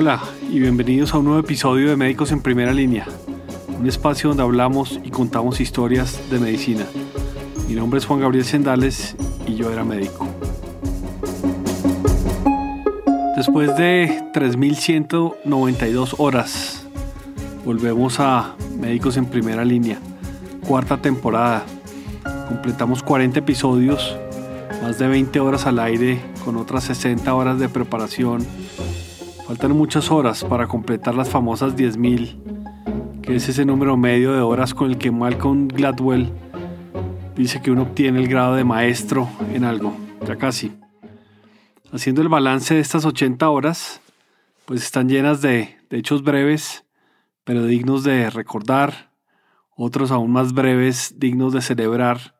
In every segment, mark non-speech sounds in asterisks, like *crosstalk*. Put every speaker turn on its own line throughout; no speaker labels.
Hola y bienvenidos a un nuevo episodio de Médicos en Primera Línea, un espacio donde hablamos y contamos historias de medicina. Mi nombre es Juan Gabriel Sendales y yo era médico. Después de 3.192 horas, volvemos a Médicos en Primera Línea, cuarta temporada. Completamos 40 episodios, más de 20 horas al aire, con otras 60 horas de preparación. Faltan muchas horas para completar las famosas 10.000, que es ese número medio de horas con el que Malcolm Gladwell dice que uno obtiene el grado de maestro en algo, ya casi. Haciendo el balance de estas 80 horas, pues están llenas de, de hechos breves, pero dignos de recordar, otros aún más breves, dignos de celebrar,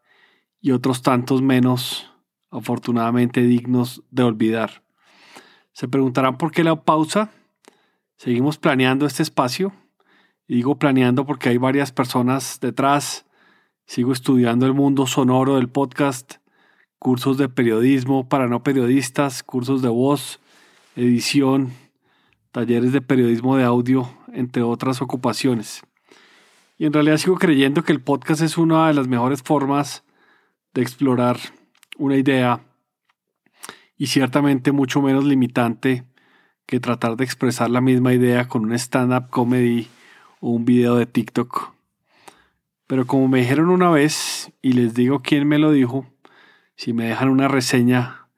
y otros tantos menos, afortunadamente, dignos de olvidar. Se preguntarán por qué la pausa. Seguimos planeando este espacio. Y digo planeando porque hay varias personas detrás. Sigo estudiando el mundo sonoro del podcast cursos de periodismo para no periodistas, cursos de voz, edición, talleres de periodismo de audio, entre otras ocupaciones. Y en realidad sigo creyendo que el podcast es una de las mejores formas de explorar una idea y ciertamente mucho menos limitante que tratar de expresar la misma idea con un stand-up comedy o un video de TikTok. Pero como me dijeron una vez, y les digo quién me lo dijo, si me dejan una reseña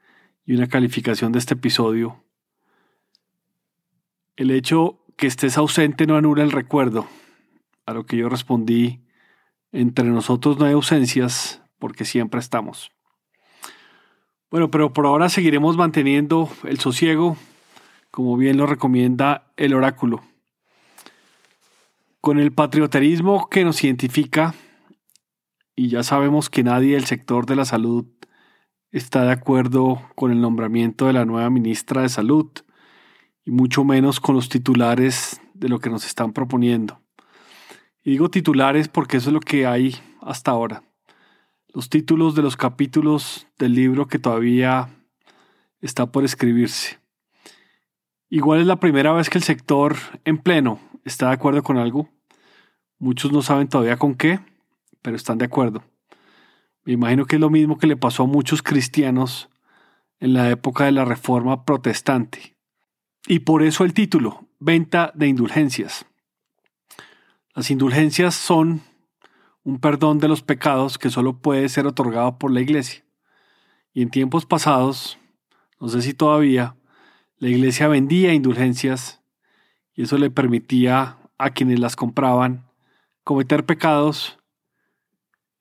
y una calificación de este episodio. El hecho que estés ausente no anula el recuerdo. A lo que yo respondí, entre nosotros no hay ausencias porque siempre estamos. Bueno, pero por ahora seguiremos manteniendo el sosiego, como bien lo recomienda el oráculo. Con el patrioterismo que nos identifica, y ya sabemos que nadie del sector de la salud está de acuerdo con el nombramiento de la nueva ministra de Salud y mucho menos con los titulares de lo que nos están proponiendo. Y digo titulares porque eso es lo que hay hasta ahora. Los títulos de los capítulos del libro que todavía está por escribirse. Igual es la primera vez que el sector en pleno está de acuerdo con algo. Muchos no saben todavía con qué, pero están de acuerdo. Me imagino que es lo mismo que le pasó a muchos cristianos en la época de la Reforma Protestante. Y por eso el título, Venta de Indulgencias. Las indulgencias son un perdón de los pecados que solo puede ser otorgado por la Iglesia. Y en tiempos pasados, no sé si todavía, la Iglesia vendía indulgencias y eso le permitía a quienes las compraban cometer pecados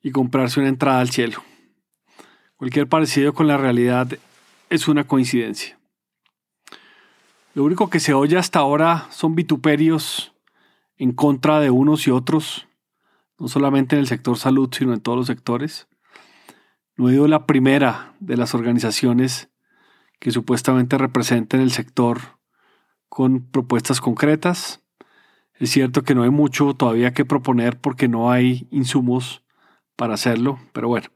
y comprarse una entrada al cielo. Cualquier parecido con la realidad es una coincidencia. Lo único que se oye hasta ahora son vituperios en contra de unos y otros, no solamente en el sector salud, sino en todos los sectores. No he ido la primera de las organizaciones que supuestamente representan el sector con propuestas concretas. Es cierto que no hay mucho todavía que proponer porque no hay insumos para hacerlo, pero bueno.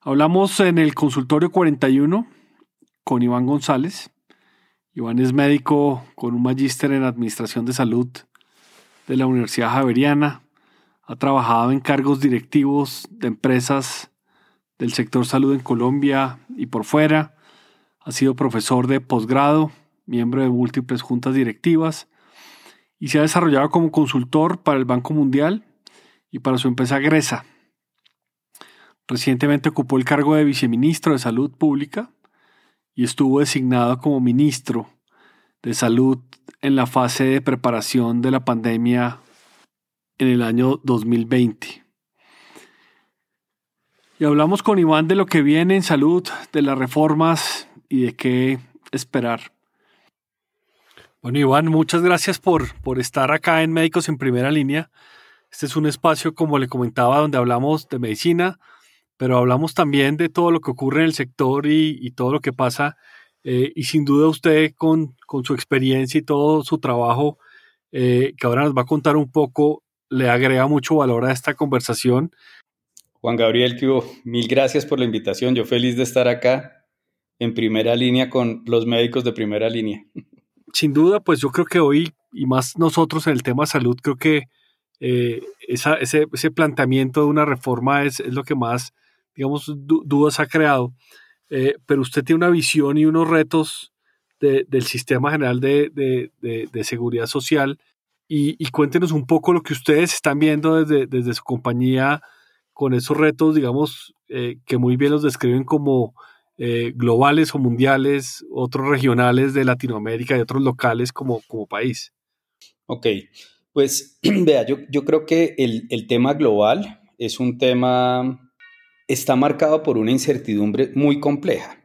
Hablamos en el consultorio 41 con Iván González. Iván es médico con un magíster en Administración de Salud de la Universidad Javeriana. Ha trabajado en cargos directivos de empresas del sector salud en Colombia y por fuera. Ha sido profesor de posgrado, miembro de múltiples juntas directivas y se ha desarrollado como consultor para el Banco Mundial y para su empresa Gresa, Recientemente ocupó el cargo de viceministro de Salud Pública y estuvo designado como ministro de Salud en la fase de preparación de la pandemia en el año 2020. Y hablamos con Iván de lo que viene en salud, de las reformas y de qué esperar. Bueno, Iván, muchas gracias por, por estar acá en Médicos en Primera Línea. Este es un espacio, como le comentaba, donde hablamos de medicina, pero hablamos también de todo lo que ocurre en el sector y, todo lo que pasa. Eh, y sin duda usted con, con, su experiencia y todo su trabajo, eh, que ahora nos va a contar un poco, le agrega mucho valor a esta conversación.
Juan Gabriel, que mil gracias por la invitación. Yo feliz de estar acá en primera línea con los médicos de primera línea. *laughs*
sin duda, pues yo creo que hoy, y más nosotros en el tema salud, creo que eh, ese, ese, planteamiento de una reforma es, es lo que más, digamos, dudas ha creado. Eh, pero usted tiene una visión y unos retos del sistema general de, de, de, seguridad social y, y, cuéntenos un poco lo que ustedes están viendo desde, desde su compañía con esos retos, digamos, eh, que muy bien los describen como globales o mundiales, otros regionales de Latinoamérica y otros locales como, como país.
Ok, pues *clears throat* vea, yo, yo creo que el, el, tema global es un tema, está marcado por una incertidumbre muy compleja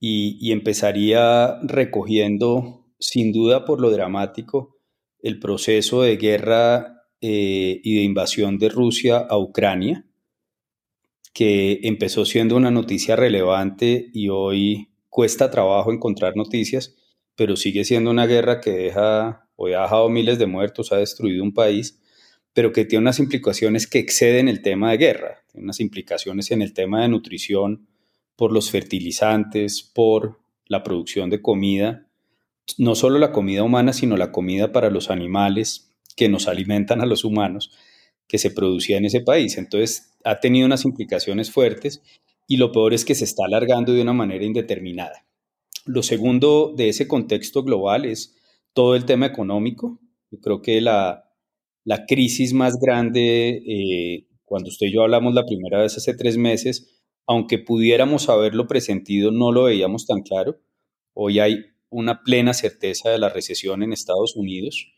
y, y empezaría recogiendo, sin duda por lo dramático, el proceso de guerra eh, y de invasión de Rusia a Ucrania, que empezó siendo una noticia relevante y hoy cuesta trabajo encontrar noticias, pero sigue siendo una guerra que deja hoy ha dejado miles de muertos, ha destruido un país, pero que tiene unas implicaciones que exceden el tema de guerra, tiene unas implicaciones en el tema de nutrición, por los fertilizantes, por la producción de comida, no solo la comida humana, sino la comida para los animales que nos alimentan a los humanos, que se producía en ese país. Entonces, ha tenido unas implicaciones fuertes y lo peor es que se está alargando de una manera indeterminada. Lo segundo de ese contexto global es todo el tema económico. Yo creo que la, la crisis más grande, eh, cuando usted y yo hablamos la primera vez hace tres meses, aunque pudiéramos haberlo presentido, no lo veíamos tan claro. Hoy hay una plena certeza de la recesión en Estados Unidos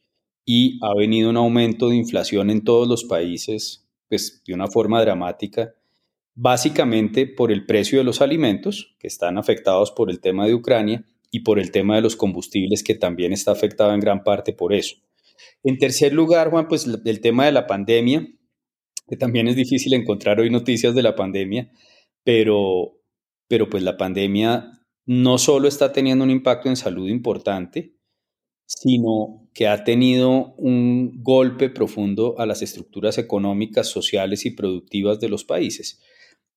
y ha venido un aumento de inflación en todos los países, pues de una forma dramática, básicamente por el precio de los alimentos, que están afectados por el tema de Ucrania, y por el tema de los combustibles que también está afectado en gran parte por eso. En tercer lugar, Juan, pues el tema de la pandemia, que también es difícil encontrar hoy noticias de la pandemia, pero, pero pues la pandemia no solo está teniendo un impacto en salud importante, sino que ha tenido un golpe profundo a las estructuras económicas, sociales y productivas de los países.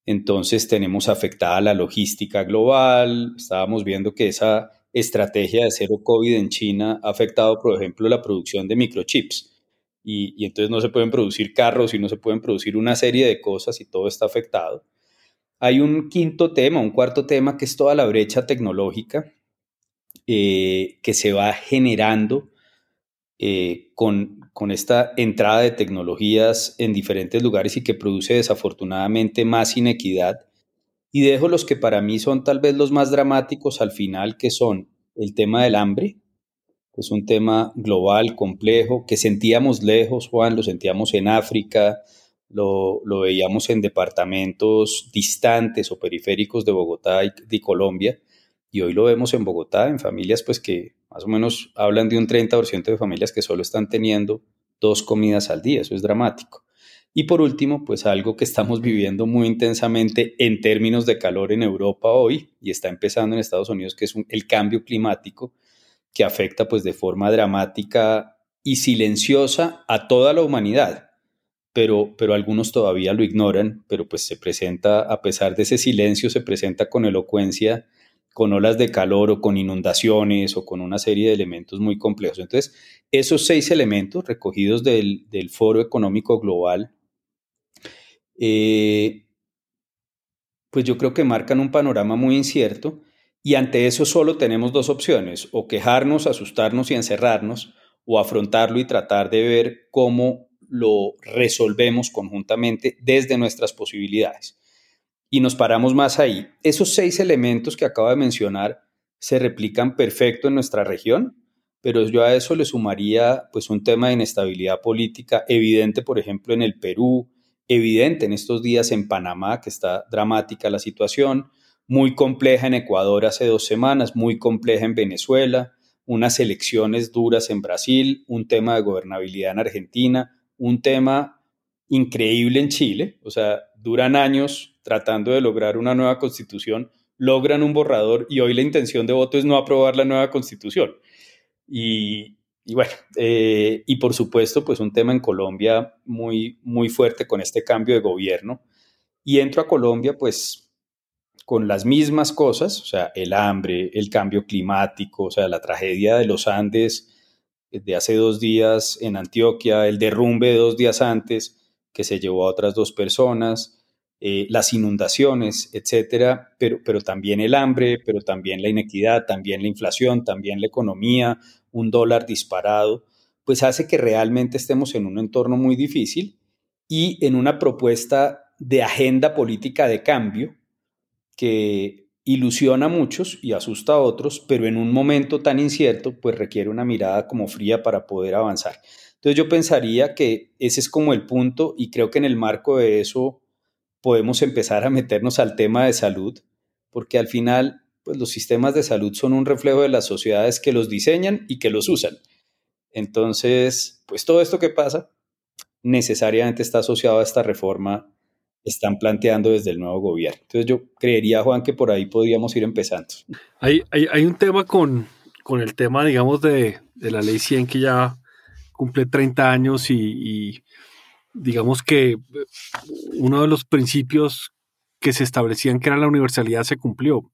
Entonces tenemos afectada la logística global, estábamos viendo que esa estrategia de cero COVID en China ha afectado, por ejemplo, la producción de microchips. Y, entonces no se pueden producir carros y no se pueden producir una serie de cosas y todo está afectado. Hay un quinto tema, un cuarto tema, que es toda la brecha tecnológica eh, que se va generando eh, con, con esta entrada de tecnologías en diferentes lugares y que produce desafortunadamente más inequidad. Y dejo los que para mí son tal vez los más dramáticos al final, que son el tema del hambre, que es un tema global, complejo, que sentíamos lejos, Juan, lo sentíamos en África, lo, lo veíamos en departamentos distantes o periféricos de Bogotá y de Colombia, y hoy lo vemos en Bogotá, en familias pues que más o menos hablan de un 30% de familias que solo están teniendo dos comidas al día, eso es dramático. Y por último, pues algo que estamos viviendo muy intensamente en términos de calor en Europa hoy y está empezando en Estados Unidos, que es el cambio climático que afecta pues de forma dramática y silenciosa a toda la humanidad. Pero, pero algunos todavía lo ignoran, pero pues se presenta, a pesar de ese silencio, se presenta con elocuencia con olas de calor o con inundaciones o con una serie de elementos muy complejos. Entonces, esos seis elementos recogidos del, Foro Económico Global, eh, pues yo creo que marcan un panorama muy incierto y ante eso solo tenemos dos opciones, o quejarnos, asustarnos y encerrarnos, o afrontarlo y tratar de ver cómo lo resolvemos conjuntamente desde nuestras posibilidades y nos paramos más ahí. Esos seis elementos que acabo de mencionar se replican perfecto en nuestra región, pero yo a eso le sumaría pues un tema de inestabilidad política evidente, por ejemplo, en el Perú, evidente en estos días en Panamá, que está dramática la situación, muy compleja en Ecuador hace dos semanas, muy compleja en Venezuela, unas elecciones duras en Brasil, un tema de gobernabilidad en Argentina, un tema increíble en Chile, o sea, duran años tratando de lograr una nueva constitución, logran un borrador y hoy la intención de voto es no aprobar la nueva constitución. Y, bueno, eh, y por supuesto, pues un tema en Colombia muy, muy fuerte con este cambio de gobierno. Y entro a Colombia, pues con las mismas cosas, o sea, el hambre, el cambio climático, o sea, la tragedia de los Andes de hace dos días en Antioquia, el derrumbe de dos días antes que se llevó a otras dos personas, eh, las inundaciones, etcétera, pero, pero también el hambre, pero también la inequidad, también la inflación, también la economía, un dólar disparado, pues hace que realmente estemos en un entorno muy difícil y en una propuesta de agenda política de cambio que ilusiona a muchos y asusta a otros, pero en un momento tan incierto, pues requiere una mirada como fría para poder avanzar. Entonces yo pensaría que ese es como el punto y creo que en el marco de eso podemos empezar a meternos al tema de salud, porque al final pues los sistemas de salud son un reflejo de las sociedades que los diseñan y que los usan. Entonces, pues todo esto que pasa necesariamente está asociado a esta reforma están planteando desde el nuevo gobierno. Entonces yo creería, Juan, que por ahí podríamos ir empezando.
Hay, hay, un tema con, con, el tema, digamos, de, de, la ley 100 que ya cumple 30 años y, digamos que uno de los principios que se establecían que era la universalidad se cumplió.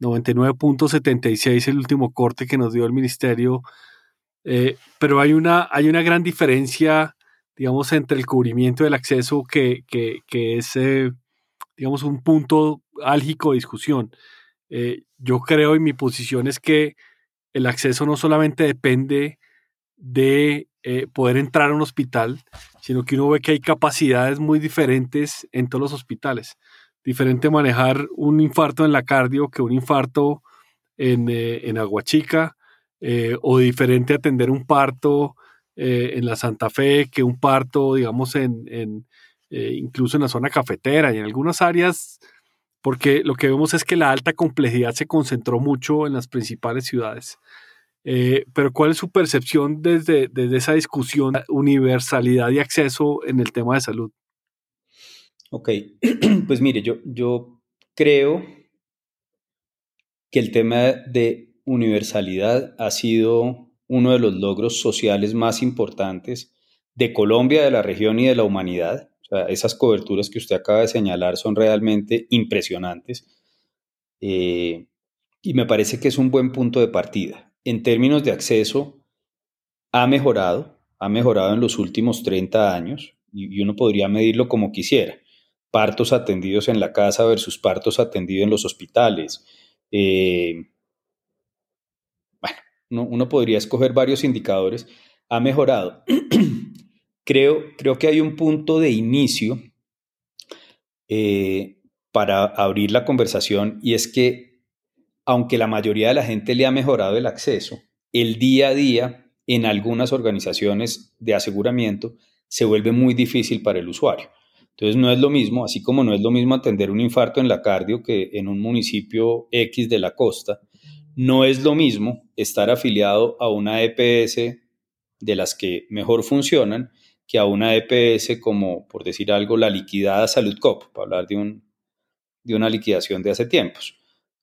99.76 el último corte que nos dio el ministerio, eh, pero hay una, hay una gran diferencia digamos, entre el cubrimiento del acceso que, es, eh, digamos, un punto álgico de discusión. Eh, yo creo y mi posición es que el acceso no solamente depende de eh, poder entrar a un hospital, sino que uno ve que hay capacidades muy diferentes en todos los hospitales. Diferente manejar un infarto en la cardio que un infarto en, en Aguachica, o diferente atender un parto eh, en la Santa Fe que un parto, digamos, en, eh, incluso en la zona cafetera y en algunas áreas, porque lo que vemos es que la alta complejidad se concentró mucho en las principales ciudades. Eh, pero ¿cuál es su percepción desde, desde esa discusión universalidad y acceso en el tema de salud?
Ok, *clears throat* pues mire, yo, yo creo que el tema de universalidad ha sido uno de los logros sociales más importantes de Colombia, de la región y de la humanidad. esas coberturas que usted acaba de señalar son realmente impresionantes. Eh, y me parece que es un buen punto de partida. En términos de acceso, ha mejorado, ha mejorado en los últimos 30 años y, uno podría medirlo como quisiera. Partos atendidos en la casa versus partos atendidos en los hospitales. Eh, uno, podría escoger varios indicadores, ha mejorado. *clears throat* creo, creo que hay un punto de inicio eh, para abrir la conversación y es que aunque la mayoría de la gente le ha mejorado el acceso, el día a día en algunas organizaciones de aseguramiento se vuelve muy difícil para el usuario. Entonces no es lo mismo, así como no es lo mismo atender un infarto en la cardio que en un municipio X de la costa, no es lo mismo estar afiliado a una EPS de las que mejor funcionan que a una EPS como, por decir algo, la liquidada Salud Cop, para hablar de, un, de una liquidación de hace tiempos.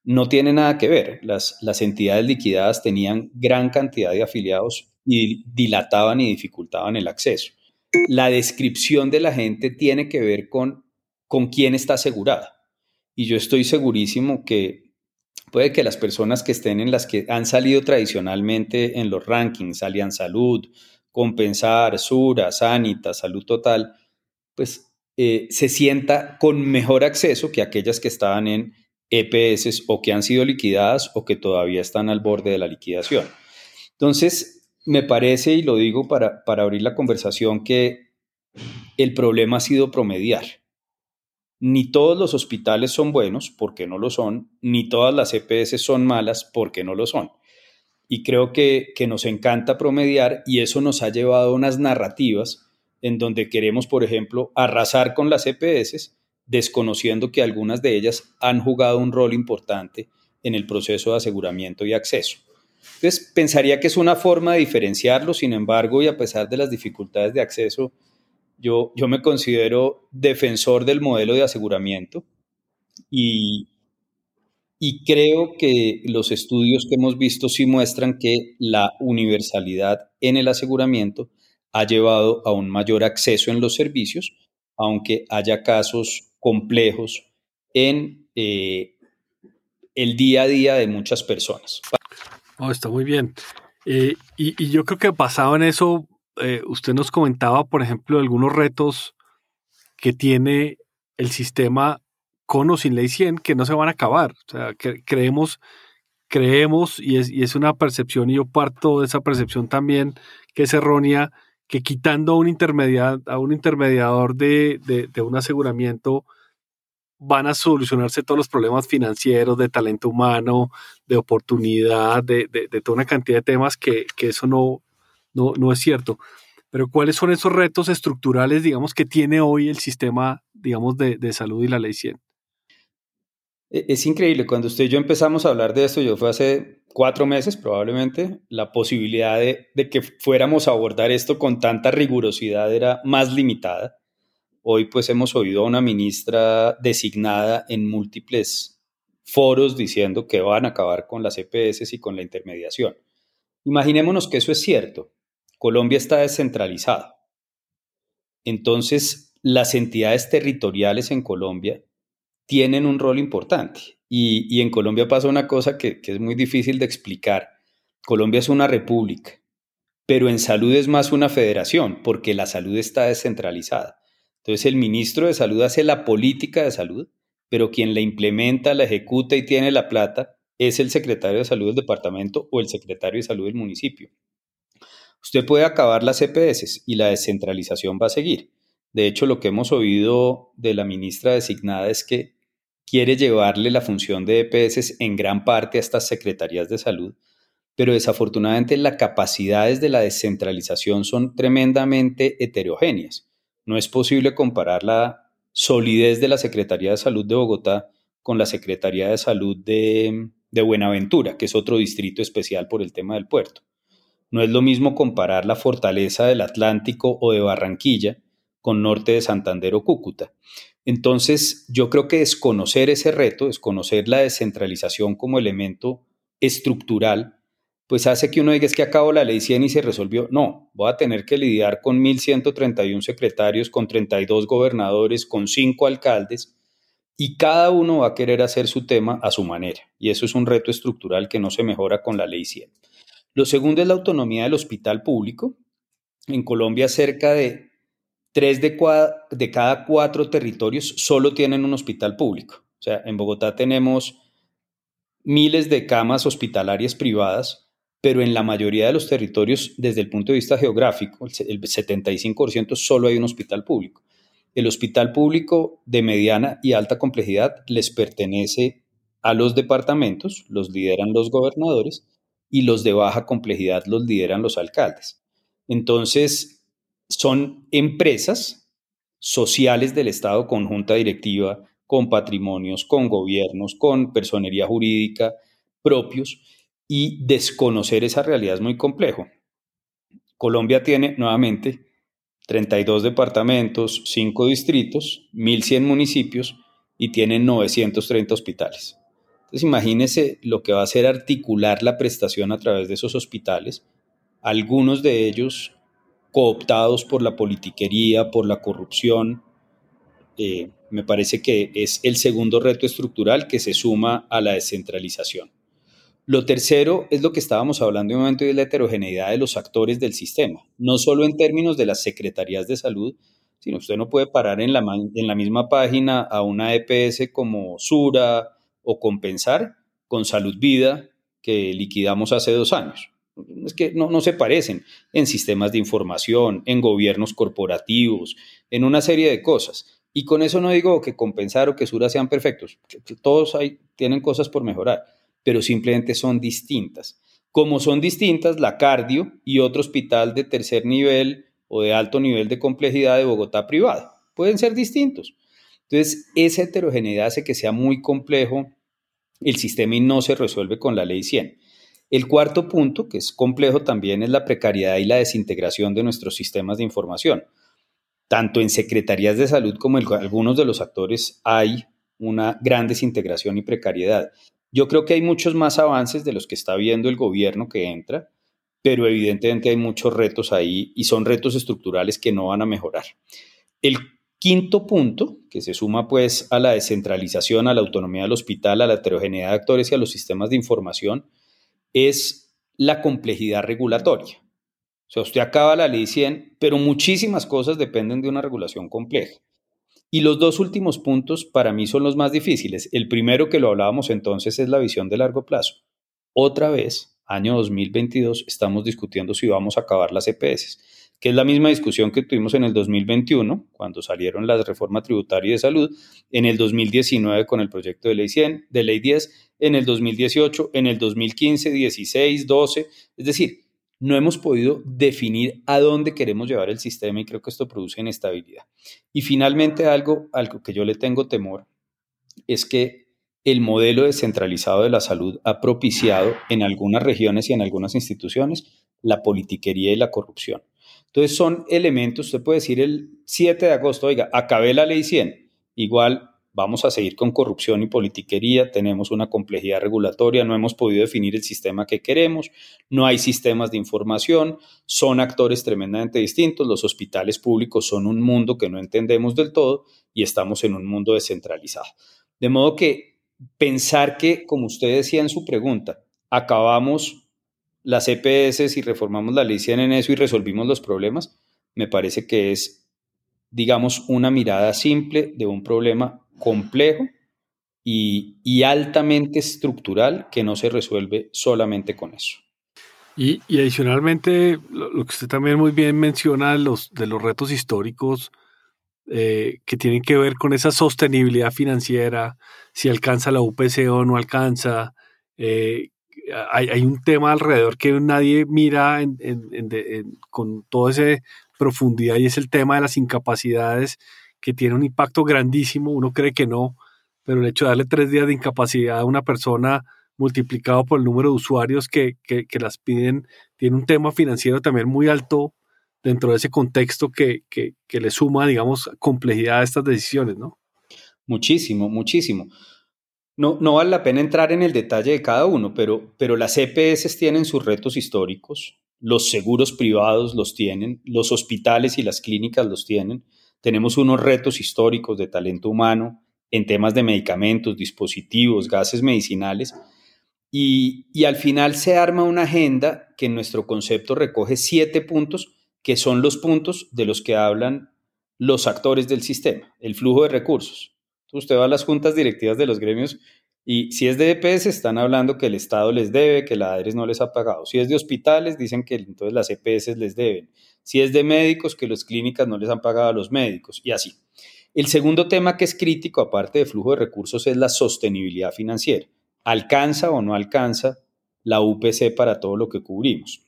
No tiene nada que ver. Las, las entidades liquidadas tenían gran cantidad de afiliados y dilataban y dificultaban el acceso. La descripción de la gente tiene que ver con, con quién está asegurada. Y yo estoy segurísimo que Puede que las personas que estén en las que han salido tradicionalmente en los rankings, Alian Salud, Compensar, Sura, Sanita, Salud Total, pues eh, se sienta con mejor acceso que aquellas que estaban en EPS o que han sido liquidadas o que todavía están al borde de la liquidación. Entonces, me parece, y lo digo para, para abrir la conversación, que el problema ha sido promediar ni todos los hospitales son buenos, porque no lo son, ni todas las EPS son malas, porque no lo son. Y creo que, nos encanta promediar y eso nos ha llevado a unas narrativas en donde queremos, por ejemplo, arrasar con las EPS, desconociendo que algunas de ellas han jugado un rol importante en el proceso de aseguramiento y acceso. Entonces, pensaría que es una forma de diferenciarlo, sin embargo, y a pesar de las dificultades de acceso, yo, me considero defensor del modelo de aseguramiento y, y creo que los estudios que hemos visto sí muestran que la universalidad en el aseguramiento ha llevado a un mayor acceso en los servicios, aunque haya casos complejos en eh, el día a día de muchas personas.
Oh, está muy bien. Eh, y, yo creo que basado en eso, eh, usted nos comentaba, por ejemplo, algunos retos que tiene el sistema con o sin ley 100 que no se van a acabar. O sea, que creemos, creemos, y es, y es una percepción, y yo parto de esa percepción también, que es errónea, que quitando a un, a un intermediador de, de un aseguramiento, van a solucionarse todos los problemas financieros, de talento humano, de oportunidad, de, toda una cantidad de temas que, eso no, no, es cierto. Pero ¿cuáles son esos retos estructurales, digamos, que tiene hoy el sistema, digamos, de, salud y la ley 100?
E, es increíble, cuando usted y yo empezamos a hablar de esto, yo fue hace cuatro meses probablemente, la posibilidad de, de que fuéramos a abordar esto con tanta rigurosidad era más limitada Hoy pues hemos oído a una ministra designada en múltiples foros diciendo que van a acabar con las EPS y con la intermediación. Imaginémonos que eso es cierto. Colombia está descentralizado. Entonces, las entidades territoriales en Colombia tienen un rol importante. Y, en Colombia pasa una cosa que, que es muy difícil de explicar. Colombia es una república, pero en salud es más una federación, porque la salud está descentralizada. Entonces el ministro de Salud hace la política de salud, pero quien la implementa, la ejecuta y tiene la plata es el secretario de salud del departamento o el secretario de salud del municipio. Usted puede acabar las EPS y la descentralización va a seguir. De hecho, lo que hemos oído de la ministra designada es que quiere llevarle la función de EPS en gran parte a estas secretarías de salud, pero desafortunadamente las capacidades de la descentralización son tremendamente heterogéneas. No es posible comparar la solidez de la Secretaría de Salud de Bogotá con la Secretaría de Salud de, Buenaventura, que es otro distrito especial por el tema del puerto. No es lo mismo comparar la fortaleza del Atlántico o de Barranquilla con norte de Santander o Cúcuta. Entonces, yo creo que desconocer ese reto, desconocer la descentralización como elemento estructural, pues hace que uno diga es que acabo la ley 100 y se resolvió. No, voy a tener que lidiar con 1.131 secretarios, con 32 gobernadores, con 5 alcaldes, y cada uno va a querer hacer su tema a su manera. Y eso es un reto estructural que no se mejora con la ley 100. Lo segundo es la autonomía del hospital público. En Colombia cerca de 3 de, cada 4 territorios solo tienen un hospital público. O sea, en Bogotá tenemos miles de camas hospitalarias privadas pero en la mayoría de los territorios, desde el punto de vista geográfico, el 75% solo hay un hospital público. El hospital público de mediana y alta complejidad les pertenece a los departamentos, los lideran los gobernadores, y los de baja complejidad los lideran los alcaldes. Entonces, son empresas sociales del Estado con junta directiva, con patrimonios, con gobiernos, con personería jurídica propios, y desconocer esa realidad es muy complejo. Colombia tiene nuevamente 32 departamentos, 5 distritos, 1.100 municipios y tiene 930 hospitales. Entonces imagínese lo que va a ser articular la prestación a través de esos hospitales, algunos de ellos cooptados por la politiquería, por la corrupción. Eh, me parece que es el segundo reto estructural que se suma a la descentralización. Lo tercero es lo que estábamos hablando en un momento de la heterogeneidad de los actores del sistema, no solo en términos de las secretarías de salud, sino usted no puede parar en la, en la misma página a una EPS como Sura o Compensar con Salud Vida que liquidamos hace dos años. Es que no, no se parecen en sistemas de información, en gobiernos corporativos, en una serie de cosas. Y con eso no digo que Compensar o que Sura sean perfectos, todos hay, tienen cosas por mejorar pero simplemente son distintas. Como son distintas, la cardio y otro hospital de tercer nivel o de alto nivel de complejidad de Bogotá privado. Pueden ser distintos. Entonces, esa heterogeneidad hace que sea muy complejo el sistema y no se resuelve con la ley 100. El cuarto punto, que es complejo también, es la precariedad y la desintegración de nuestros sistemas de información. Tanto en secretarías de salud como en algunos de los actores hay una gran desintegración y precariedad. Yo creo que hay muchos más avances de los que está viendo el gobierno que entra, pero evidentemente hay muchos retos ahí y son retos estructurales que no van a mejorar. El Quinto punto, que se suma pues a la descentralización, a la autonomía del hospital, a la heterogeneidad de actores y a los sistemas de información, es la complejidad regulatoria. O sea, usted acaba la ley 100, pero muchísimas cosas dependen de una regulación compleja. Y los dos últimos puntos para mí son los más difíciles. El primero que lo hablábamos entonces es la visión de largo plazo. Otra vez, año 2022, estamos discutiendo si vamos a acabar las EPS que es la misma discusión que tuvimos en el 2021, cuando salieron las reformas tributarias de salud, en el 2019 con el proyecto de ley 100, de ley 10, en el 2018, en el 2015, 16, 12, es decir, no hemos podido definir a dónde queremos llevar el sistema y creo que esto produce inestabilidad. Y finalmente algo, algo que yo le tengo temor es que el modelo descentralizado de la salud ha propiciado en algunas regiones y en algunas instituciones la politiquería y la corrupción. Entonces son elementos, usted puede decir el 7 de agosto, oiga, acabé la ley 100, igual vamos a seguir con corrupción y politiquería, tenemos una complejidad regulatoria, no hemos podido definir el sistema que queremos, no hay sistemas de información, son actores tremendamente distintos, los hospitales públicos son un mundo que no entendemos del todo y estamos en un mundo descentralizado. De modo que pensar que, como usted decía en su pregunta, acabamos las EPS y reformamos la ley 100 en eso y resolvimos los problemas, me parece que es, digamos, una mirada simple de un problema complejo y, altamente estructural que no se resuelve solamente con eso.
Y, adicionalmente, lo, que usted también muy bien menciona los, de los retos históricos eh, que tienen que ver con esa sostenibilidad financiera, si alcanza la UPC o no alcanza, eh, hay, un tema alrededor que nadie mira con toda esa profundidad y es el tema de las incapacidades que tiene un impacto grandísimo. Uno cree que no, pero el hecho de darle tres días de incapacidad a una persona multiplicado por el número de usuarios que, las piden, tiene un tema financiero también muy alto dentro de ese contexto que, que, le suma, digamos, complejidad a estas decisiones, ¿no?
Muchísimo, muchísimo. No, vale la pena entrar en el detalle de cada uno, pero, pero las EPS tienen sus retos históricos, los seguros privados los tienen, los hospitales y las clínicas los tienen. Tenemos unos retos históricos de talento humano en temas de medicamentos, dispositivos, gases medicinales. Y, y al final se arma una agenda que en nuestro concepto recoge siete puntos, que son los puntos de los que hablan los actores del sistema, el flujo de recursos, usted va a las juntas directivas de los gremios y si es de EPS están hablando que el Estado les debe, que la ADRES no les ha pagado. Si es de hospitales dicen que entonces las EPS les deben. Si es de médicos que las clínicas no les han pagado a los médicos y así. El segundo tema que es crítico aparte de flujo de recursos es la sostenibilidad financiera. ¿Alcanza o no alcanza la UPC para todo lo que cubrimos?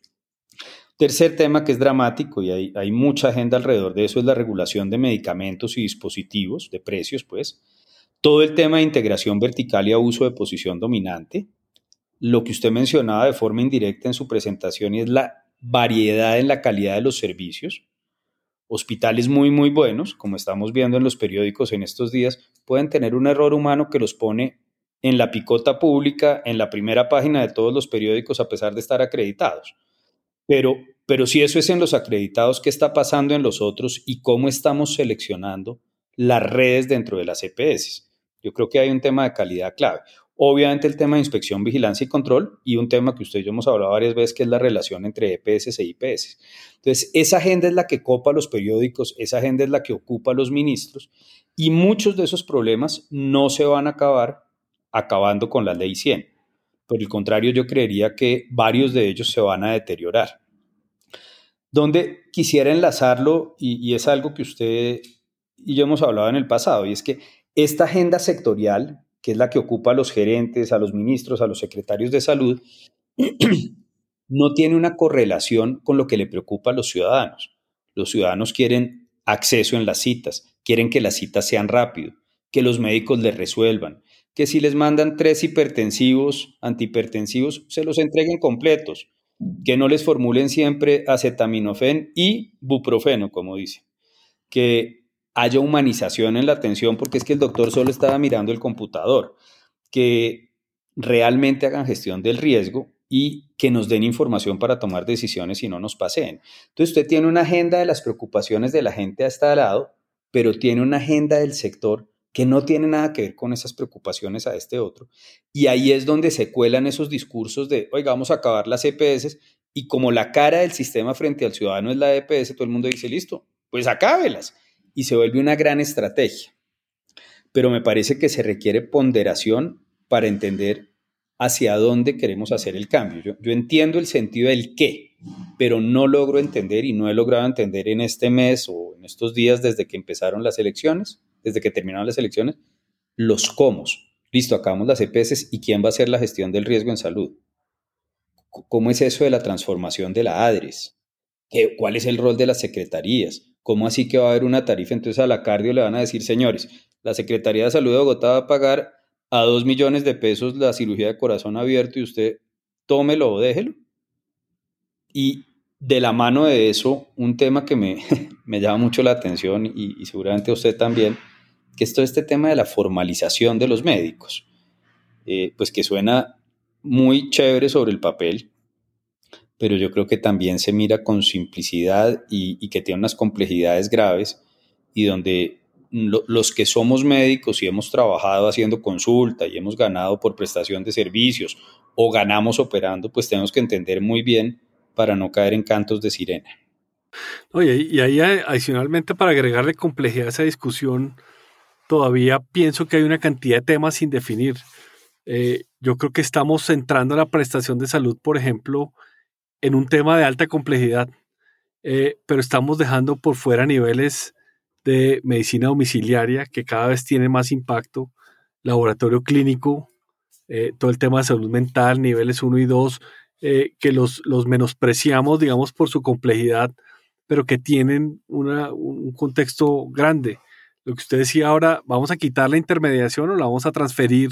Tercer tema que es dramático y hay, hay, mucha agenda alrededor de eso es la regulación de medicamentos y dispositivos, de precios, pues todo el tema de integración vertical y abuso de posición dominante, lo que usted mencionaba de forma indirecta en su presentación y es la variedad en la calidad de los servicios. Hospitales muy, muy buenos, como estamos viendo en los periódicos en estos días, pueden tener un error humano que los pone en la picota pública, en la primera página de todos los periódicos, a pesar de estar acreditados. Pero, pero si eso es en los acreditados, ¿qué está pasando en los otros y cómo estamos seleccionando las redes dentro de las EPS? Yo creo que hay un tema de calidad clave. Obviamente el tema de inspección, vigilancia y control y un tema que usted y yo hemos hablado varias veces que es la relación entre EPS e IPS. Entonces, esa agenda es la que copa los periódicos, esa agenda es la que ocupa los ministros y muchos de esos problemas no se van a acabar acabando con la ley 100. Por el contrario, yo creería que varios de ellos se van a deteriorar. Donde quisiera enlazarlo, y, y es algo que usted y yo hemos hablado en el pasado, y es que esta agenda sectorial, que es la que ocupa a los gerentes, a los ministros, a los secretarios de salud, *clears throat* no tiene una correlación con lo que le preocupa a los ciudadanos. Los ciudadanos quieren acceso en las citas, quieren que las citas sean rápido, que los médicos les resuelvan, que si les mandan tres hipertensivos, antihipertensivos, se los entreguen completos, que no les formulen siempre acetaminofén y buprofeno, como dice, que haya humanización en la atención, porque es que el doctor solo estaba mirando el computador, que realmente hagan gestión del riesgo y que nos den información para tomar decisiones y no nos paseen. Entonces usted tiene una agenda de las preocupaciones de la gente a este lado, pero tiene una agenda del sector que no tiene nada que ver con esas preocupaciones a este otro. Y ahí es donde se cuelan esos discursos de, oiga, vamos a acabar las EPS, y como la cara del sistema frente al ciudadano es la EPS, todo el mundo dice, listo, pues acábelas. Y se vuelve una gran estrategia. Pero me parece que se requiere ponderación para entender hacia dónde queremos hacer el cambio. Yo, entiendo el sentido del qué, pero no logro entender y no he logrado entender en este mes o en estos días desde que empezaron las elecciones, desde que terminaron las elecciones, los cómo. Listo, acabamos las EPS y quién va a hacer la gestión del riesgo en salud. ¿Cómo es eso de la transformación de la ADRES? ¿Cuál es el rol de las secretarías? ¿Cómo así que va a haber una tarifa? Entonces a la cardio le van a decir, señores, la Secretaría de Salud de Bogotá va a pagar a dos millones de pesos la cirugía de corazón abierto y usted tómelo o déjelo. Y de la mano de eso, un tema que me, *laughs* me llama mucho la atención y, seguramente usted también, que es todo este tema de la formalización de los médicos. Eh, pues que suena muy chévere sobre el papel, pero yo creo que también se mira con simplicidad y, que tiene unas complejidades graves y donde los que somos médicos y hemos trabajado haciendo consulta y hemos ganado por prestación de servicios o ganamos operando, pues tenemos que entender muy bien para no caer en cantos de sirena.
Oye, y ahí adicionalmente para agregarle complejidad a esa discusión, todavía pienso que hay una cantidad de temas sin definir. Eh, yo creo que estamos centrando la prestación de salud, por ejemplo, en un tema de alta complejidad, eh, pero estamos dejando por fuera niveles de medicina domiciliaria que cada vez tienen más impacto, laboratorio clínico, eh, todo el tema de salud mental, niveles 1 y 2, que los, los menospreciamos, digamos, por su complejidad, pero que tienen un contexto grande. Lo que usted decía ahora, vamos a quitar la intermediación o la vamos a transferir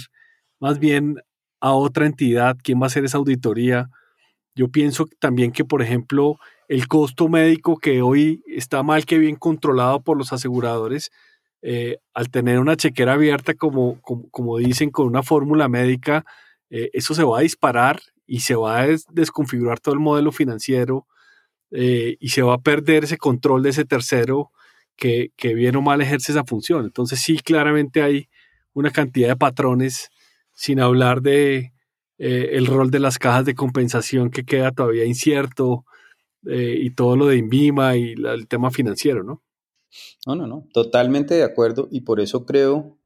más bien a otra entidad, quién va a hacer esa auditoría. Yo pienso también que, por ejemplo, el costo médico que hoy está mal que bien controlado por los aseguradores, eh, al tener una chequera abierta, como, como, dicen, con una fórmula médica, eh, eso se va a disparar y se va a desconfigurar todo el modelo financiero eh, y se va a perder ese control de ese tercero que, que bien o mal ejerce esa función. Entonces sí, claramente hay una cantidad de patrones sin hablar de eh, el rol de las cajas de compensación que queda todavía incierto eh, y todo lo de INVIMA y el tema financiero, ¿no?
No, no, no, totalmente de acuerdo y por eso creo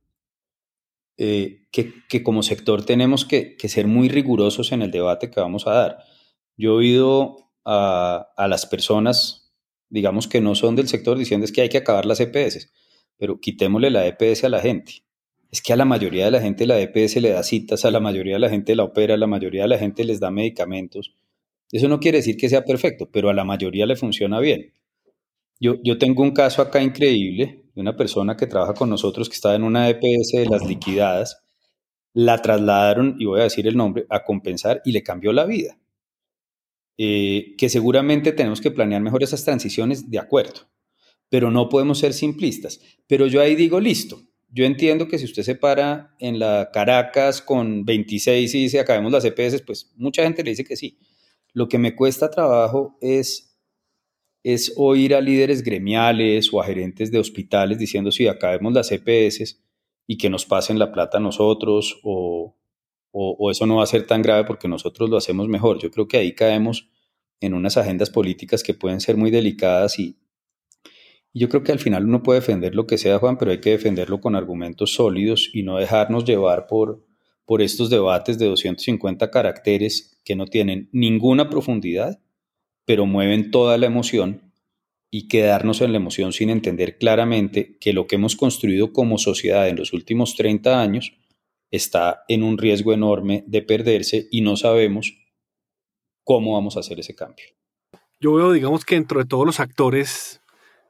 eh, que, como sector tenemos que, ser muy rigurosos en el debate que vamos a dar. Yo he oído a, a las personas, digamos que no son del sector, diciendo es que hay que acabar las EPS, pero quitémosle la EPS a la gente es que a la mayoría de la gente la EPS le da citas, a la mayoría de la gente la opera, a la mayoría de la gente les da medicamentos. Eso no quiere decir que sea perfecto, pero a la mayoría le funciona bien. Yo, yo tengo un caso acá increíble de una persona que trabaja con nosotros que estaba en una EPS de las liquidadas, la trasladaron, y voy a decir el nombre, a compensar y le cambió la vida. Eh, que seguramente tenemos que planear mejor esas transiciones, de acuerdo, pero no podemos ser simplistas. Pero yo ahí digo, listo, yo entiendo que si usted se para en la Caracas con 26 y dice acabemos las EPS, pues mucha gente le dice que sí. Lo que me cuesta trabajo es, es oír a líderes gremiales o a gerentes de hospitales diciendo sí, acabemos las EPS y que nos pasen la plata a nosotros o, o eso no va a ser tan grave porque nosotros lo hacemos mejor. Yo creo que ahí caemos en unas agendas políticas que pueden ser muy delicadas y, yo creo que al final uno puede defender lo que sea, Juan, pero hay que defenderlo con argumentos sólidos y no dejarnos llevar por, por estos debates de 250 caracteres que no tienen ninguna profundidad, pero mueven toda la emoción y quedarnos en la emoción sin entender claramente que lo que hemos construido como sociedad en los últimos 30 años está en un riesgo enorme de perderse y no sabemos cómo vamos a hacer ese cambio.
Yo veo, digamos que dentro de todos los actores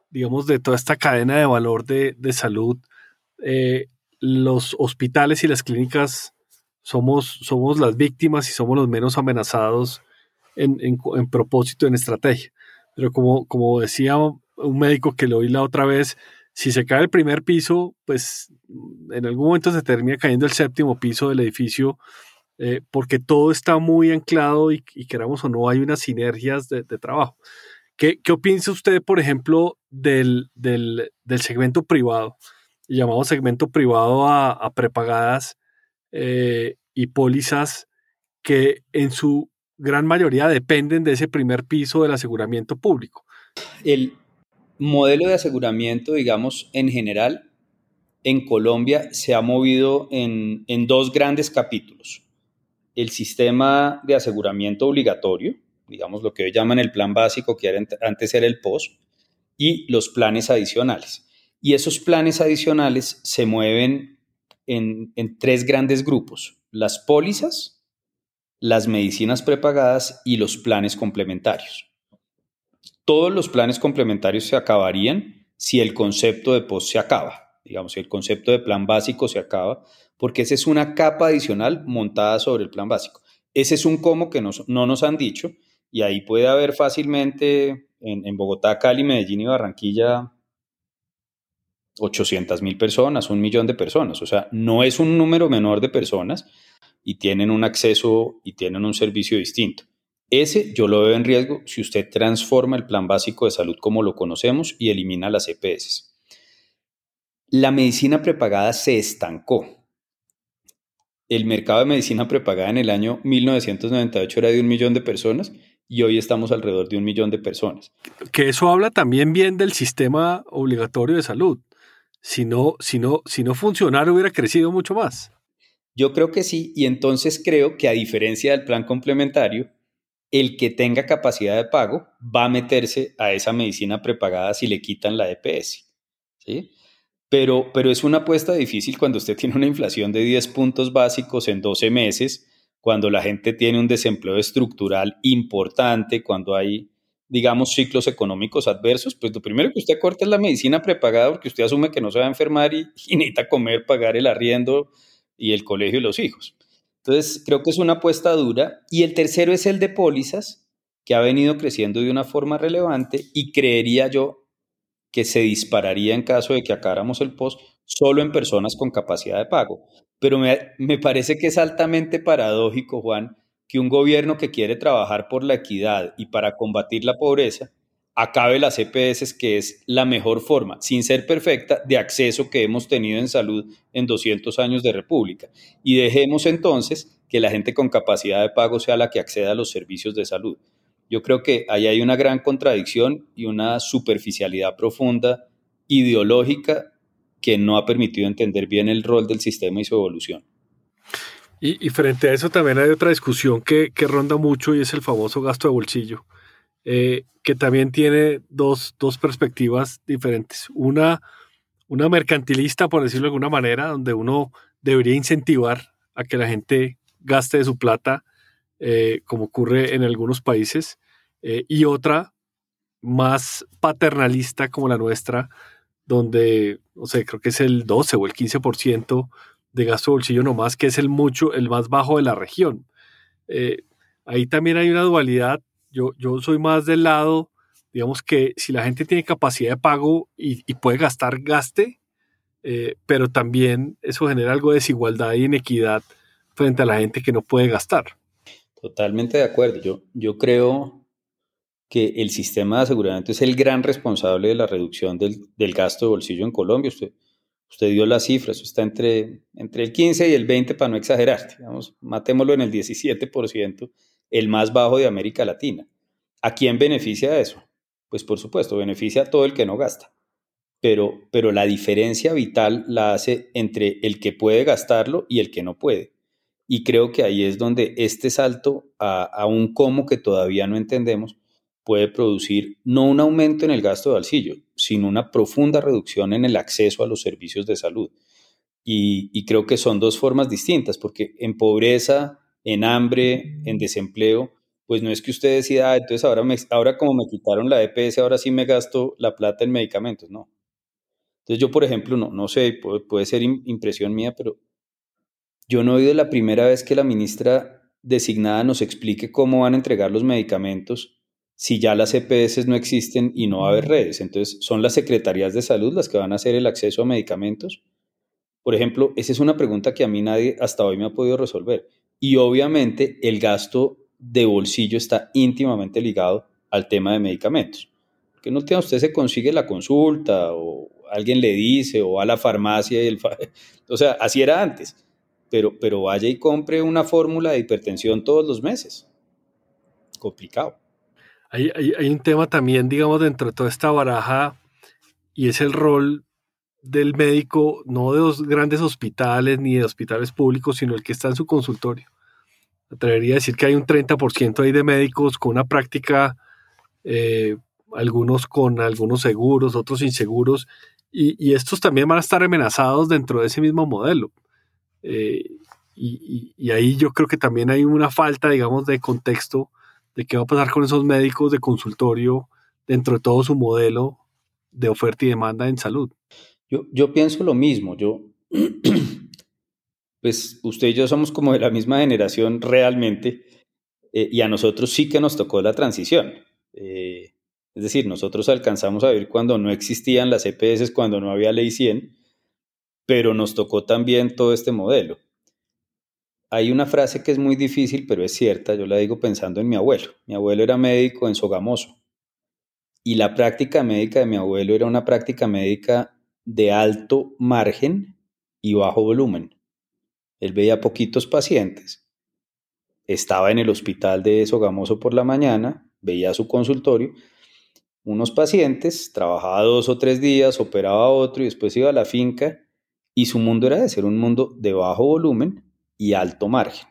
digamos, de toda esta cadena de valor de, salud, eh, los hospitales y las clínicas somos, somos las víctimas y somos los menos amenazados en, propósito, en estrategia. Pero como, como decía un médico que lo oí la otra vez, si se cae el primer piso, pues en algún momento se termina cayendo el séptimo piso del edificio, eh, porque todo está muy anclado y, queramos o no, hay unas sinergias de trabajo ¿Qué, qué piensa usted, por ejemplo, del, del, del segmento privado? Llamado segmento privado a, prepagadas eh, y pólizas que en su gran mayoría dependen de ese primer piso del aseguramiento público.
El modelo de aseguramiento, digamos, en general, en Colombia se ha movido en, en dos grandes capítulos. El sistema de aseguramiento obligatorio, digamos lo que hoy llaman el plan básico, que antes era el POS, y los planes adicionales. Y esos planes adicionales se mueven en, tres grandes grupos, las pólizas, las medicinas prepagadas y los planes complementarios. Todos los planes complementarios se acabarían si el concepto de POS se acaba, digamos, si el concepto de plan básico se acaba, porque esa es una capa adicional montada sobre el plan básico. Ese es un cómo que no nos han dicho y ahí puede haber fácilmente en, Bogotá, Cali, Medellín y Barranquilla 800 mil personas, un millón de personas. O sea, no es un número menor de personas y tienen un acceso y tienen un servicio distinto. Ese yo lo veo en riesgo si usted transforma el plan básico de salud como lo conocemos y elimina las EPS. La medicina prepagada se estancó. El mercado de medicina prepagada en el año 1998 era de un millón de personas y hoy estamos alrededor de un millón de personas.
Que eso habla también bien del sistema obligatorio de salud. Si no, si no, si no funcionara hubiera crecido mucho más.
Yo creo que sí, y entonces creo que a diferencia del plan complementario, el que tenga capacidad de pago va a meterse a esa medicina prepagada si le quitan la EPS. ¿sí? Pero, pero es una apuesta difícil cuando usted tiene una inflación de 10 puntos básicos en 12 meses cuando la gente tiene un desempleo estructural importante, cuando hay, digamos, ciclos económicos adversos, pues lo primero que usted corta es la medicina prepagada porque usted asume que no se va a enfermar *laughs* y, necesita comer, pagar el arriendo y el colegio y los hijos. Entonces, creo que es una apuesta dura. Y el tercero es el de pólizas, que ha venido creciendo de una forma relevante y creería yo que se dispararía en caso de que acabáramos el post solo en personas con capacidad de pago. Pero me, parece que es altamente paradójico, Juan, que un gobierno que quiere trabajar por la equidad y para combatir la pobreza acabe las EPS, que es la mejor forma, sin ser perfecta, de acceso que hemos tenido en salud en 200 años de república. Y dejemos entonces que la gente con capacidad de pago sea la que acceda a los servicios de salud. Yo creo que ahí hay una gran contradicción y una superficialidad profunda ideológica que no ha permitido entender bien el rol del sistema y su evolución.
Y, frente a eso también hay otra discusión que, ronda mucho y es el famoso gasto de bolsillo, eh, que también tiene dos, perspectivas diferentes. Una, una mercantilista, por decirlo de alguna manera, donde uno debería incentivar a que la gente gaste de su plata, eh, como ocurre en algunos países, eh, y otra más paternalista como la nuestra, donde, no sé, creo que es el 12 o el 15% de gasto de bolsillo nomás, que es el mucho, el más bajo de la región. Eh, ahí también hay una dualidad. Yo, yo soy más del lado, digamos que si la gente tiene capacidad de pago y, puede gastar, gaste, eh, pero también eso genera algo de desigualdad y inequidad frente a la gente que no puede gastar.
Totalmente de acuerdo. Yo, yo creo que el sistema de aseguramiento es el gran responsable de la reducción del, gasto de bolsillo en Colombia. Usted, usted dio las cifras, está entre, entre el 15 y el 20 para no exagerar, digamos, matémoslo en el 17%, el más bajo de América Latina. ¿A quién beneficia eso? Pues por supuesto, beneficia a todo el que no gasta. Pero, pero la diferencia vital la hace entre el que puede gastarlo y el que no puede. Y creo que ahí es donde este salto a, a un cómo que todavía no entendemos, puede producir no un aumento en el gasto de bolsillo, sino una profunda reducción en el acceso a los servicios de salud. Y, creo que son dos formas distintas, porque en pobreza, en hambre, en desempleo, pues no es que usted decida, ah, entonces ahora, ahora como me quitaron la EPS, ahora sí me gasto la plata en medicamentos, no. Entonces yo, por ejemplo, no, no sé, puede, puede ser impresión mía, pero yo no he oído la primera vez que la ministra designada nos explique cómo van a entregar los medicamentos si ya las EPS no existen y no va a haber redes. Entonces, son las secretarías de salud las que van a hacer el acceso a medicamentos. Por ejemplo, esa es una pregunta que a mí nadie hasta hoy me ha podido resolver. Y obviamente el gasto de bolsillo está íntimamente ligado al tema de medicamentos. Que no última usted se consigue la consulta o alguien le dice o va a la farmacia y el... *laughs* O sea, así era antes. Pero, pero vaya y compre una fórmula de hipertensión todos los meses. Complicado.
Hay, un tema también, digamos, dentro de toda esta baraja y es el rol del médico, no de los grandes hospitales ni de hospitales públicos, sino el que está en su consultorio. atrevería a decir que hay un 30% ahí de médicos con una práctica, eh, algunos con algunos seguros, otros inseguros, y, estos también van a estar amenazados dentro de ese mismo modelo. Eh, y, y, ahí yo creo que también hay una falta, digamos, de contexto de qué va a pasar con esos médicos de consultorio dentro de todo su modelo de oferta y demanda en salud.
Yo, yo pienso lo mismo, yo, *clears throat* pues usted y yo somos como de la misma generación realmente, eh, y a nosotros sí que nos tocó la transición. Eh, es decir, nosotros alcanzamos a ver cuando no existían las EPS, cuando no había ley 100, pero nos tocó también todo este modelo. Hay una frase que es muy difícil, pero es cierta, yo la digo pensando en mi abuelo. Mi abuelo era médico en Sogamoso y la práctica médica de mi abuelo era una práctica médica de alto margen y bajo volumen. Él veía poquitos pacientes, estaba en el hospital de Sogamoso por la mañana, veía su consultorio, unos pacientes, trabajaba dos o tres días, operaba otro y después iba a la finca y su mundo era de ser un mundo de bajo volumen y alto margen.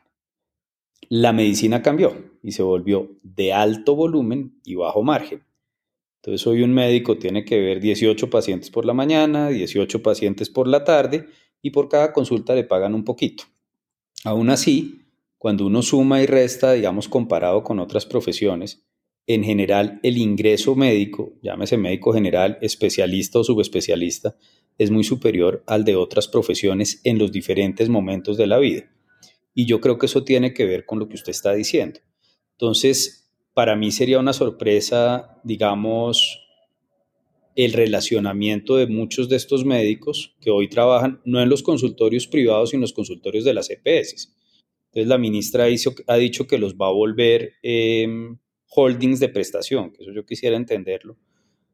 La medicina cambió y se volvió de alto volumen y bajo margen. Entonces hoy un médico tiene que ver 18 pacientes por la mañana, 18 pacientes por la tarde y por cada consulta le pagan un poquito. Aún así, cuando uno suma y resta, digamos, comparado con otras profesiones, en general el ingreso médico, llámese médico general, especialista o subespecialista, es muy superior al de otras profesiones en los diferentes momentos de la vida. Y yo creo que eso tiene que ver con lo que usted está diciendo. Entonces, para mí sería una sorpresa, digamos, el relacionamiento de muchos de estos médicos que hoy trabajan no en los consultorios privados, sino en los consultorios de las EPS. Entonces, la ministra ha dicho que los va a volver em, holdings de prestación, que eso yo quisiera entenderlo.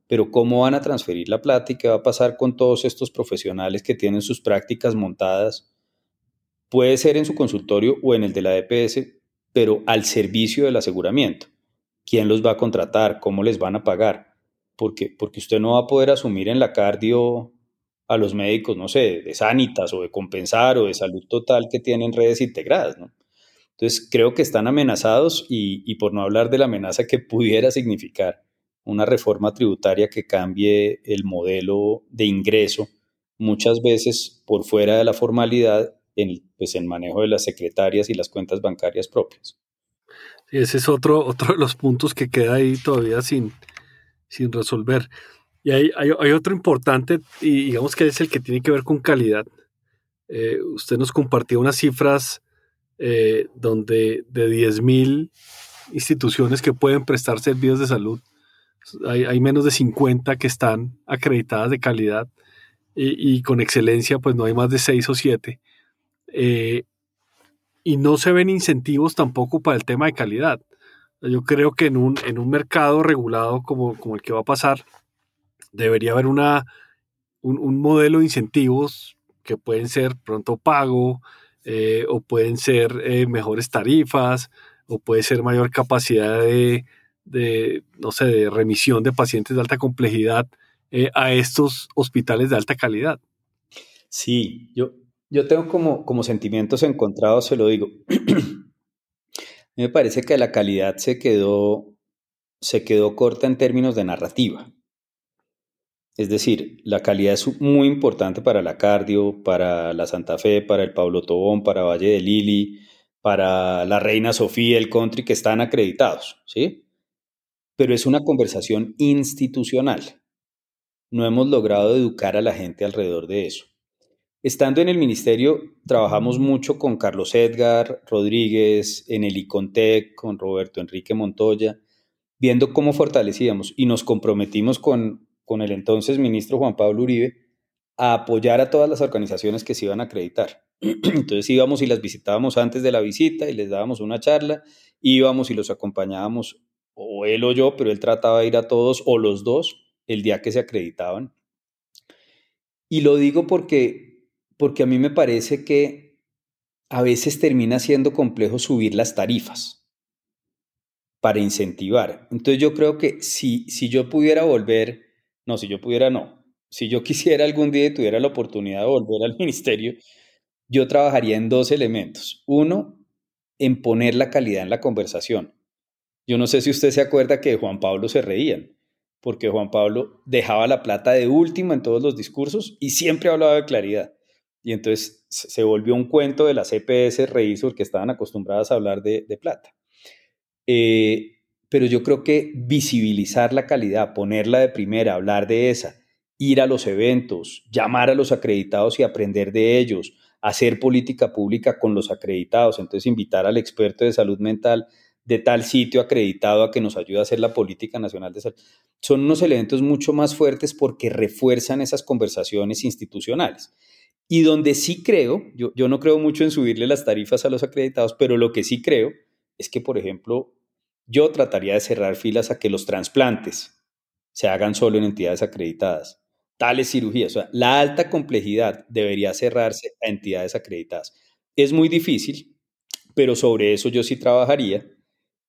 Pero ¿cómo van a transferir la plata qué va a pasar con todos estos profesionales que tienen sus prácticas montadas Puede ser en su consultorio o en el de la DPS, pero al servicio del aseguramiento. ¿Quién los va a contratar? ¿Cómo les van a pagar? Porque, porque usted no va a poder asumir en la cardio a los médicos, no sé, de Sanitas o de Compensar o de Salud Total que tienen redes integradas. Entonces, creo que están amenazados y, y, por no hablar de la amenaza que *laughs* pudiera significar una reforma tributaria que cambie el modelo de ingreso, muchas veces por fuera de la formalidad en, pues, en manejo de las secretarias y las cuentas bancarias propias.
ese es otro, *laughs* otro de los puntos que queda ahí todavía sin, sin resolver. Y hay, hay, otro importante, y digamos que es el que tiene que ver con calidad. Eh, usted nos compartió unas cifras eh, donde de 10.000 instituciones que pueden prestar servicios de salud, hay, hay, menos de 50 que están acreditadas de calidad y, y, con excelencia, pues no hay más de 6 o 7. Eh, y no se ven incentivos tampoco para el tema de calidad. Yo creo que en un, en un mercado regulado como, como el que va a pasar, debería haber una, un, modelo de incentivos que pueden ser pronto pago, eh, o pueden ser eh, mejores tarifas, o puede ser mayor capacidad de, de, no sé, de remisión de pacientes de alta complejidad a estos hospitales de alta calidad.
Sí, yo, yo tengo como, como sentimientos encontrados, se lo digo. *clears throat* me parece que la calidad se quedó, se quedó corta en términos de narrativa. Es decir, la calidad es muy importante para la cardio, para la Santa Fe, para el Pablo Tobón, para Valle de Lili, para la Reina Sofía, el country, que están acreditados, ¿sí? Pero es una conversación institucional. No hemos logrado educar a la gente alrededor de eso. Estando en el ministerio, trabajamos mucho con Carlos Edgar Rodríguez, en el ICONTEC, con Roberto Enrique Montoya, viendo cómo fortalecíamos y nos comprometimos con, con el entonces ministro Juan Pablo Uribe a apoyar a todas las organizaciones que se iban a acreditar. *clears throat* Entonces íbamos y las visitábamos antes de la visita y les dábamos una charla, íbamos y los acompañábamos o él o yo, pero él trataba de ir a todos o los dos el día que se acreditaban. Y lo digo porque, porque a mí me parece que a veces termina siendo complejo subir las tarifas para incentivar. Entonces yo creo que si, si yo pudiera volver, no, si yo pudiera no, si yo *laughs* quisiera algún día y tuviera la oportunidad de volver al ministerio, yo trabajaría en dos elementos. Uno, en poner la calidad en la conversación. Yo no sé si usted se acuerda que de Juan Pablo se reían, porque Juan Pablo dejaba la plata de último en todos los discursos y siempre hablaba de claridad. Y entonces se volvió un cuento de las EPS reírse porque estaban acostumbradas a hablar de, plata. Eh, pero yo creo que visibilizar la calidad, ponerla de primera, hablar de esa, ir a los eventos, llamar a los acreditados y aprender de ellos, hacer política pública con los acreditados, entonces invitar al experto de salud mental de tal sitio acreditado a que nos ayude a hacer la política nacional de salud. Son unos elementos mucho más fuertes porque refuerzan esas conversaciones institucionales. Y donde sí creo, yo, no creo mucho en subirle las tarifas a los acreditados, pero lo que sí creo es que, por ejemplo, yo trataría de cerrar filas a que los trasplantes se hagan solo en entidades acreditadas. Tales cirugías, o sea, la alta complejidad debería cerrarse a entidades acreditadas. Es muy difícil, pero sobre eso yo sí trabajaría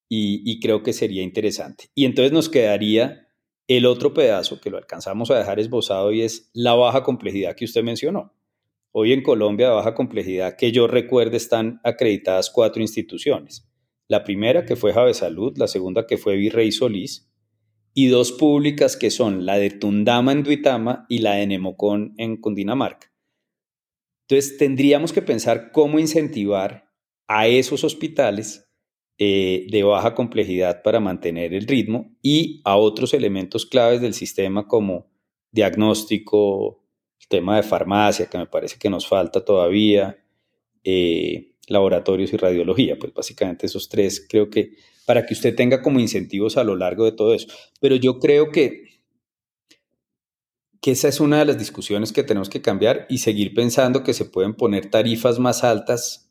y, creo que sería interesante. Y entonces nos quedaría el otro pedazo que lo alcanzamos a dejar esbozado y es la baja complejidad que usted mencionó. Hoy en Colombia de baja complejidad que yo recuerde están acreditadas cuatro instituciones. La primera que fue Jave Salud, la segunda que fue Virrey Solís y dos públicas que son la de Tundama en Duitama y la de Nemocón en Cundinamarca. Entonces tendríamos que pensar cómo incentivar a esos hospitales eh, de baja complejidad para mantener el ritmo y a otros elementos claves del sistema como diagnóstico, tema de farmacia, que me parece que nos falta todavía, eh, laboratorios y radiología. Pues básicamente esos tres creo que para que usted tenga como incentivos a lo largo de todo eso. Pero yo creo que, que esa es una de las discusiones que tenemos que cambiar y seguir pensando que se pueden poner tarifas más altas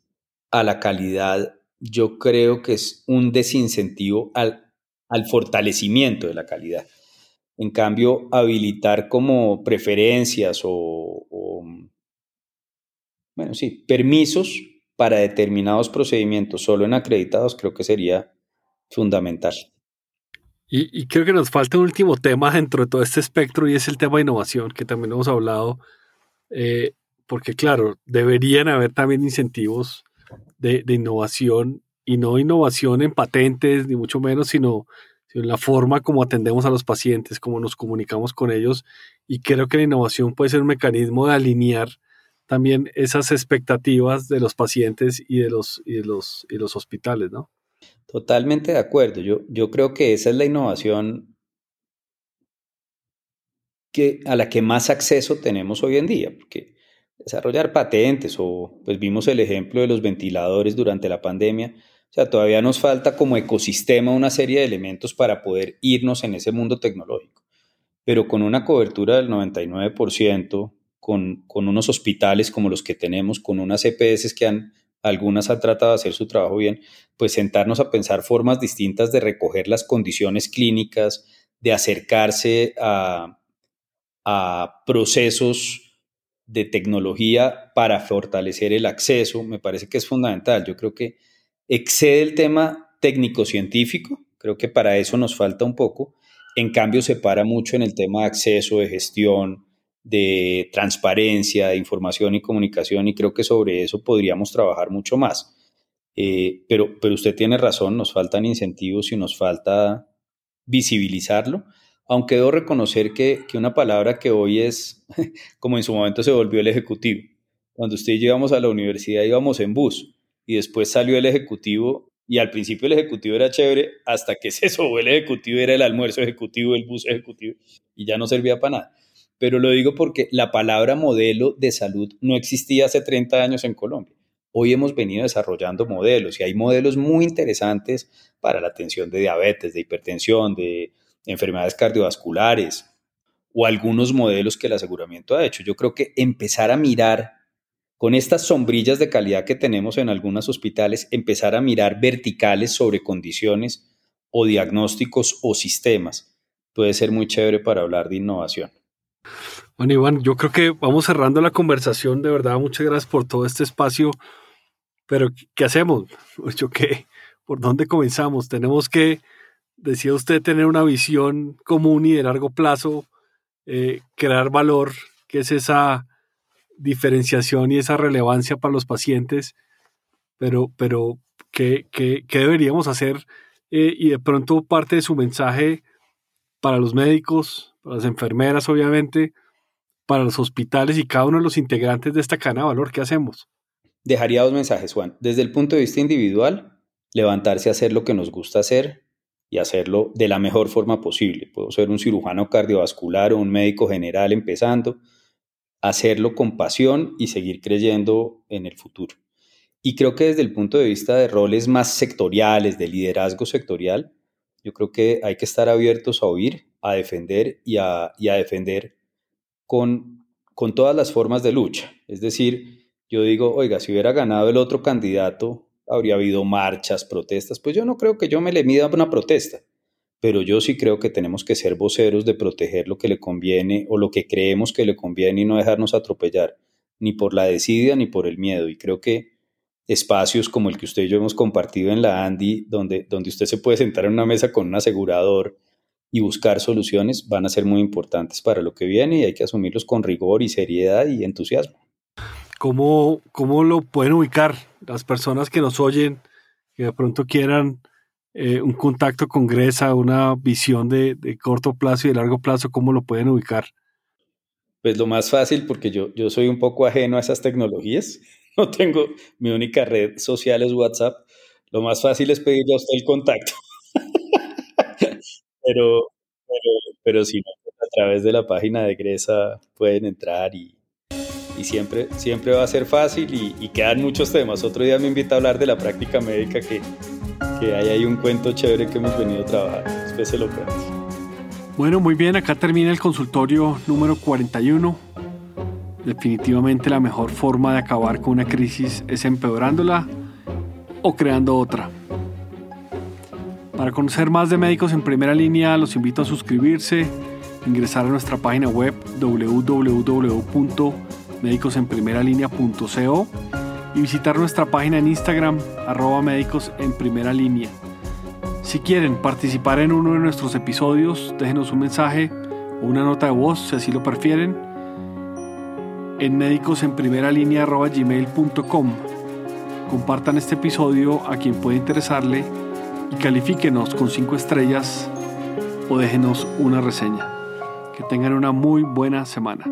a la calidad yo creo que es un desincentivo al, al fortalecimiento de la calidad. En cambio, habilitar como preferencias o, bueno, sí, permisos para determinados procedimientos solo en acreditados creo que sería fundamental.
Y, creo que nos falta un último tema dentro de todo este espectro y es el tema de innovación, que también hemos hablado, eh, porque claro, deberían haber también incentivos de, innovación y no innovación en patentes, ni mucho menos, sino, la forma como atendemos a los pacientes, cómo nos comunicamos con ellos. Y creo que la innovación puede ser un mecanismo de alinear también esas expectativas de los pacientes y de los, y de los, y los hospitales, ¿no?
Totalmente de acuerdo. Yo, yo creo que esa es la innovación que, a la que más acceso tenemos hoy en día, porque desarrollar patentes o pues vimos el ejemplo de los ventiladores durante la pandemia. O sea, todavía nos falta como ecosistema una serie de elementos para poder irnos en ese mundo tecnológico. Pero con una cobertura del 99%, con, con unos hospitales como los que tenemos, con unas EPS que han, algunas han tratado de hacer su trabajo bien, pues sentarnos a pensar formas distintas de recoger las condiciones clínicas, de acercarse a, a procesos de tecnología para fortalecer el acceso, me parece que es fundamental. Yo creo que excede el tema técnico-científico, creo que para eso nos falta un poco. En cambio, se para mucho en el tema de acceso, de gestión, de transparencia, de información y comunicación, y creo que sobre eso podríamos trabajar mucho más. Eh, pero, pero usted tiene razón, nos faltan incentivos y nos falta visibilizarlo aunque debo reconocer que, una palabra que hoy es, *laughs* como en su momento se volvió el ejecutivo. Cuando usted y yo íbamos a la universidad íbamos en bus y después salió el ejecutivo y al principio el ejecutivo era chévere hasta que *laughs* se subió el ejecutivo, era el almuerzo ejecutivo, el bus ejecutivo y ya no servía para nada. Pero lo digo porque la palabra modelo de salud no existía hace 30 años en Colombia. Hoy hemos venido desarrollando modelos y hay modelos muy interesantes para la atención de diabetes, de hipertensión, de enfermedades cardiovasculares o algunos modelos que el aseguramiento ha hecho. Yo creo que empezar a mirar con estas sombrillas de calidad que tenemos en algunos hospitales, empezar a mirar verticales sobre condiciones o diagnósticos o sistemas. Puede ser muy chévere para hablar de innovación.
Bueno, Iván, yo creo que vamos cerrando la conversación. De verdad, muchas gracias por todo este espacio. Pero, ¿qué hacemos? *laughs* ¿Yo qué? ¿Por dónde comenzamos? Tenemos que, decía usted, tener una visión común y de largo plazo, eh, crear valor, que es esa diferenciación y esa relevancia para los pacientes. Pero, pero ¿qué, qué, qué deberíamos hacer? Eh, y de pronto parte de su mensaje para los médicos, para las enfermeras, obviamente, para los hospitales y cada uno de los integrantes de esta cadena de valor, ¿qué hacemos?
Dejaría dos mensajes, Juan. Desde el punto de vista individual, levantarse a hacer lo que nos gusta hacer y hacerlo de la mejor forma posible. Puedo ser un cirujano cardiovascular o un médico general empezando, hacerlo con pasión y seguir creyendo en el futuro. Y creo que desde el punto de vista de roles más sectoriales, de liderazgo sectorial, yo creo que hay que estar abiertos a oír, a defender y a, defender con, con todas las formas de lucha. Es decir, yo digo, oiga, si hubiera ganado el otro candidato, habría habido marchas, protestas. Pues yo no creo que yo me le mida una protesta, pero yo sí creo que tenemos que ser voceros de proteger lo que le conviene o lo que creemos que le conviene y no dejarnos atropellar, ni por la desidia ni por el miedo. Y creo que espacios como el que usted y yo hemos compartido en la Andy, donde, donde usted se puede sentar en una mesa con un asegurador y buscar soluciones, van a ser muy importantes para lo que viene y hay que asumirlos con rigor y seriedad y entusiasmo.
¿Cómo, ¿Cómo lo pueden ubicar las personas que nos oyen, que de pronto quieran eh, un contacto con Gresa, una visión de, corto plazo y de largo plazo, cómo lo pueden ubicar?
Pues lo más fácil, porque yo, yo soy un poco ajeno a esas tecnologías, *laughs* no tengo, mi única red social es WhatsApp, lo más fácil es pedirle a usted el contacto. *laughs* pero, pero, pero si no, a través de la página de Gresa pueden entrar y, y siempre, siempre va a ser fácil y, quedan muchos temas. Otro día me invita a hablar de la práctica médica que, que hay ahí un cuento chévere que hemos venido a trabajar. Después se lo.
Bueno, muy bien, acá termina el consultorio número 41. Definitivamente la mejor forma de acabar con una crisis es empeorándola o creando otra. Para conocer más de médicos en primera línea, los invito a suscribirse, ingresar a nuestra página web www médicosenprimeralínea.co y visitar nuestra página en Instagram arroba médicos en primera línea. Si quieren participar en uno de nuestros episodios, déjenos un mensaje o una nota de voz si así lo prefieren en médicosenprimeralínea.gmail.com Compartan este episodio a quien pueda interesarle y califíquenos con 5 estrellas o déjenos una reseña. Que tengan una muy buena semana.